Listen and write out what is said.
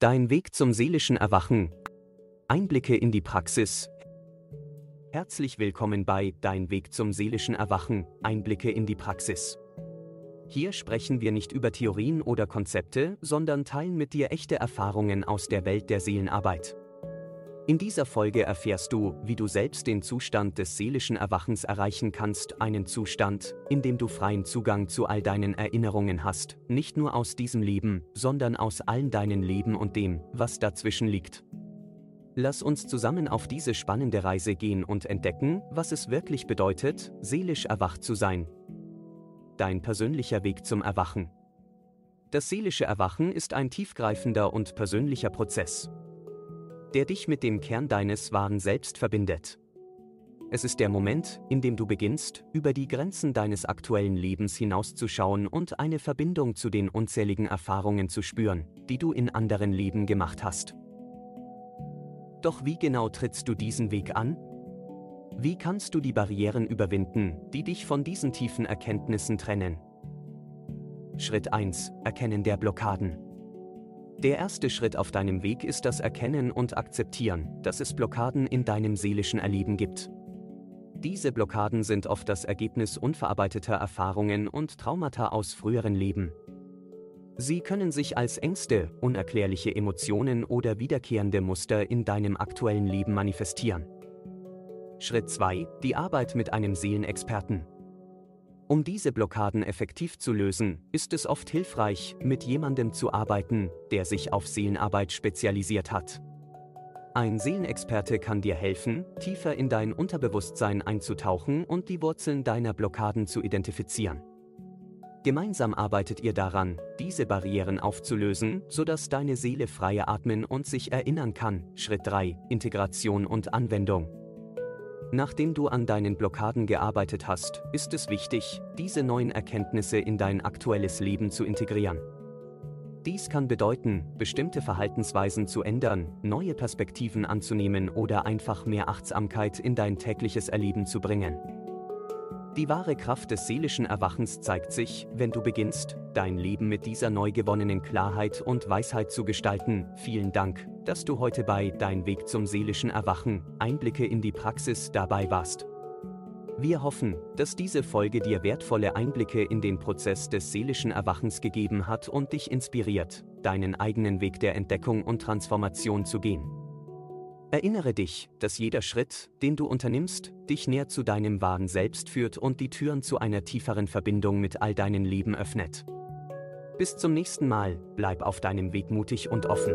Dein Weg zum seelischen Erwachen. Einblicke in die Praxis. Herzlich willkommen bei Dein Weg zum seelischen Erwachen. Einblicke in die Praxis. Hier sprechen wir nicht über Theorien oder Konzepte, sondern teilen mit dir echte Erfahrungen aus der Welt der Seelenarbeit. In dieser Folge erfährst du, wie du selbst den Zustand des seelischen Erwachens erreichen kannst, einen Zustand, in dem du freien Zugang zu all deinen Erinnerungen hast, nicht nur aus diesem Leben, sondern aus allen deinen Leben und dem, was dazwischen liegt. Lass uns zusammen auf diese spannende Reise gehen und entdecken, was es wirklich bedeutet, seelisch erwacht zu sein. Dein persönlicher Weg zum Erwachen. Das seelische Erwachen ist ein tiefgreifender und persönlicher Prozess, der dich mit dem Kern deines wahren Selbst verbindet. Es ist der Moment, in dem du beginnst, über die Grenzen deines aktuellen Lebens hinauszuschauen und eine Verbindung zu den unzähligen Erfahrungen zu spüren, die du in anderen Leben gemacht hast. Doch wie genau trittst du diesen Weg an? Wie kannst du die Barrieren überwinden, die dich von diesen tiefen Erkenntnissen trennen? Schritt 1. Erkennen der Blockaden. Der erste Schritt auf deinem Weg ist das Erkennen und Akzeptieren, dass es Blockaden in deinem seelischen Erleben gibt. Diese Blockaden sind oft das Ergebnis unverarbeiteter Erfahrungen und Traumata aus früheren Leben. Sie können sich als Ängste, unerklärliche Emotionen oder wiederkehrende Muster in deinem aktuellen Leben manifestieren. Schritt 2. Die Arbeit mit einem Seelenexperten. Um diese Blockaden effektiv zu lösen, ist es oft hilfreich, mit jemandem zu arbeiten, der sich auf Seelenarbeit spezialisiert hat. Ein Seelenexperte kann dir helfen, tiefer in dein Unterbewusstsein einzutauchen und die Wurzeln deiner Blockaden zu identifizieren. Gemeinsam arbeitet ihr daran, diese Barrieren aufzulösen, sodass deine Seele freie atmen und sich erinnern kann. Schritt 3. Integration und Anwendung. Nachdem du an deinen Blockaden gearbeitet hast, ist es wichtig, diese neuen Erkenntnisse in dein aktuelles Leben zu integrieren. Dies kann bedeuten, bestimmte Verhaltensweisen zu ändern, neue Perspektiven anzunehmen oder einfach mehr Achtsamkeit in dein tägliches Erleben zu bringen. Die wahre Kraft des seelischen Erwachens zeigt sich, wenn du beginnst, dein Leben mit dieser neu gewonnenen Klarheit und Weisheit zu gestalten. Vielen Dank, dass du heute bei Dein Weg zum seelischen Erwachen Einblicke in die Praxis dabei warst. Wir hoffen, dass diese Folge dir wertvolle Einblicke in den Prozess des seelischen Erwachens gegeben hat und dich inspiriert, deinen eigenen Weg der Entdeckung und Transformation zu gehen. Erinnere dich, dass jeder Schritt, den du unternimmst, dich näher zu deinem wahren Selbst führt und die Türen zu einer tieferen Verbindung mit all deinen Leben öffnet. Bis zum nächsten Mal, bleib auf deinem Weg mutig und offen.